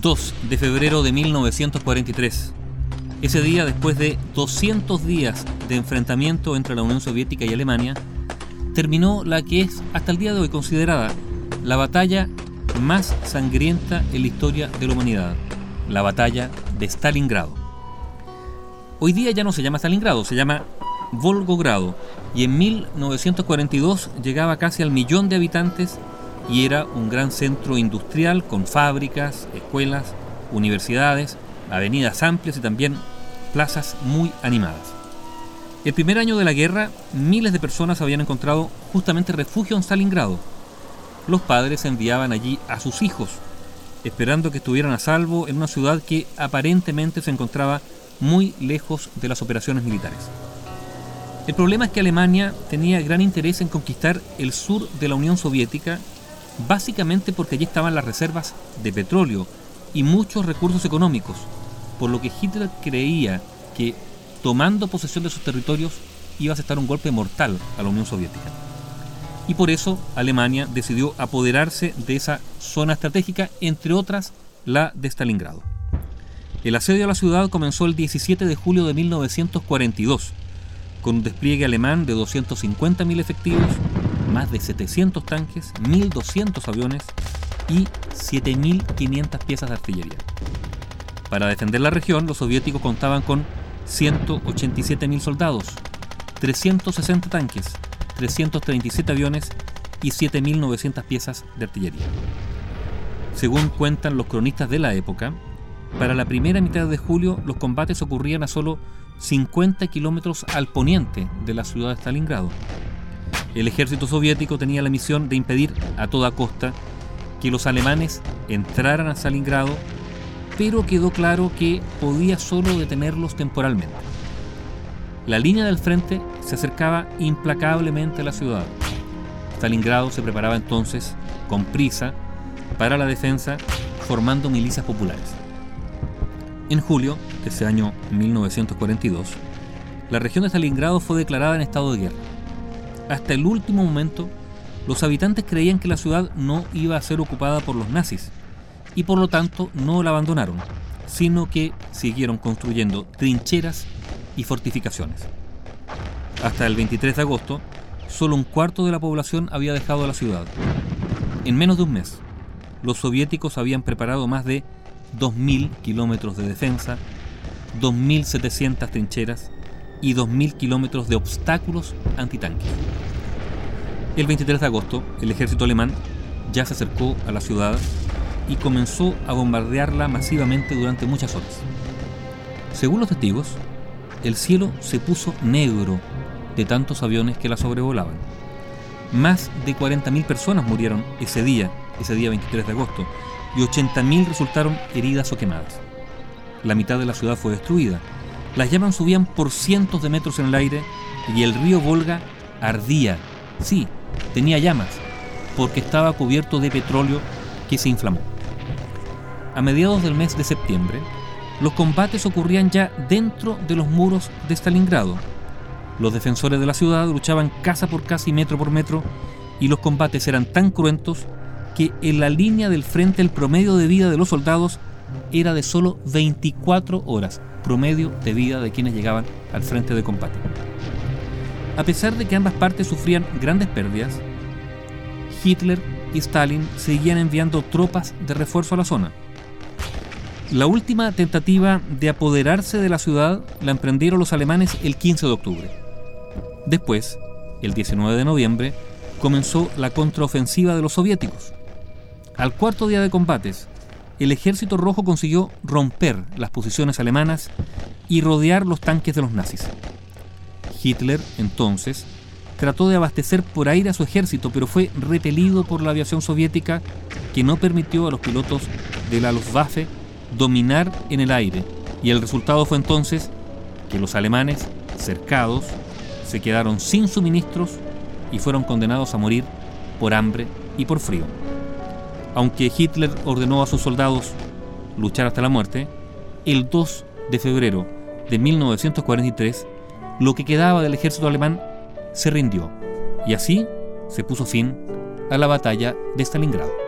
2 de febrero de 1943. Ese día, después de 200 días de enfrentamiento entre la Unión Soviética y Alemania, terminó la que es hasta el día de hoy considerada la batalla más sangrienta en la historia de la humanidad, la batalla de Stalingrado. Hoy día ya no se llama Stalingrado, se llama Volgogrado, y en 1942 llegaba casi al millón de habitantes y era un gran centro industrial con fábricas, escuelas, universidades, avenidas amplias y también plazas muy animadas. El primer año de la guerra, miles de personas habían encontrado justamente refugio en Stalingrado. Los padres enviaban allí a sus hijos, esperando que estuvieran a salvo en una ciudad que aparentemente se encontraba muy lejos de las operaciones militares. El problema es que Alemania tenía gran interés en conquistar el sur de la Unión Soviética básicamente porque allí estaban las reservas de petróleo y muchos recursos económicos, por lo que Hitler creía que tomando posesión de sus territorios iba a estar un golpe mortal a la Unión Soviética. Y por eso Alemania decidió apoderarse de esa zona estratégica, entre otras la de Stalingrado. El asedio a la ciudad comenzó el 17 de julio de 1942, con un despliegue alemán de 250.000 efectivos más de 700 tanques, 1.200 aviones y 7.500 piezas de artillería. Para defender la región, los soviéticos contaban con 187.000 soldados, 360 tanques, 337 aviones y 7.900 piezas de artillería. Según cuentan los cronistas de la época, para la primera mitad de julio los combates ocurrían a solo 50 kilómetros al poniente de la ciudad de Stalingrado, el ejército soviético tenía la misión de impedir a toda costa que los alemanes entraran a Stalingrado, pero quedó claro que podía solo detenerlos temporalmente. La línea del frente se acercaba implacablemente a la ciudad. Stalingrado se preparaba entonces, con prisa, para la defensa, formando milicias populares. En julio de ese año 1942, la región de Stalingrado fue declarada en estado de guerra hasta el último momento, los habitantes creían que la ciudad no iba a ser ocupada por los nazis y por lo tanto no la abandonaron, sino que siguieron construyendo trincheras y fortificaciones. Hasta el 23 de agosto, solo un cuarto de la población había dejado la ciudad. En menos de un mes, los soviéticos habían preparado más de 2.000 kilómetros de defensa, 2.700 trincheras y 2.000 kilómetros de obstáculos antitanques. El 23 de agosto, el ejército alemán ya se acercó a la ciudad y comenzó a bombardearla masivamente durante muchas horas. Según los testigos, el cielo se puso negro de tantos aviones que la sobrevolaban. Más de 40.000 personas murieron ese día, ese día 23 de agosto, y 80.000 resultaron heridas o quemadas. La mitad de la ciudad fue destruida las llamas subían por cientos de metros en el aire y el río Volga ardía. Sí, tenía llamas, porque estaba cubierto de petróleo que se inflamó. A mediados del mes de septiembre, los combates ocurrían ya dentro de los muros de Stalingrado. Los defensores de la ciudad luchaban casa por casa y metro por metro, y los combates eran tan cruentos que en la línea del frente el promedio de vida de los soldados era de solo 24 horas, promedio de vida de quienes llegaban al frente de combate. A pesar de que ambas partes sufrían grandes pérdidas, Hitler y Stalin seguían enviando tropas de refuerzo a la zona. La última tentativa de apoderarse de la ciudad la emprendieron los alemanes el 15 de octubre. Después, el 19 de noviembre, comenzó la contraofensiva de los soviéticos. Al cuarto día de combates, el ejército rojo consiguió romper las posiciones alemanas y rodear los tanques de los nazis. Hitler, entonces, trató de abastecer por aire a su ejército, pero fue repelido por la aviación soviética que no permitió a los pilotos de la Luftwaffe dominar en el aire. Y el resultado fue entonces que los alemanes, cercados, se quedaron sin suministros y fueron condenados a morir por hambre y por frío. Aunque Hitler ordenó a sus soldados luchar hasta la muerte, el 2 de febrero de 1943, lo que quedaba del ejército alemán se rindió y así se puso fin a la batalla de Stalingrado.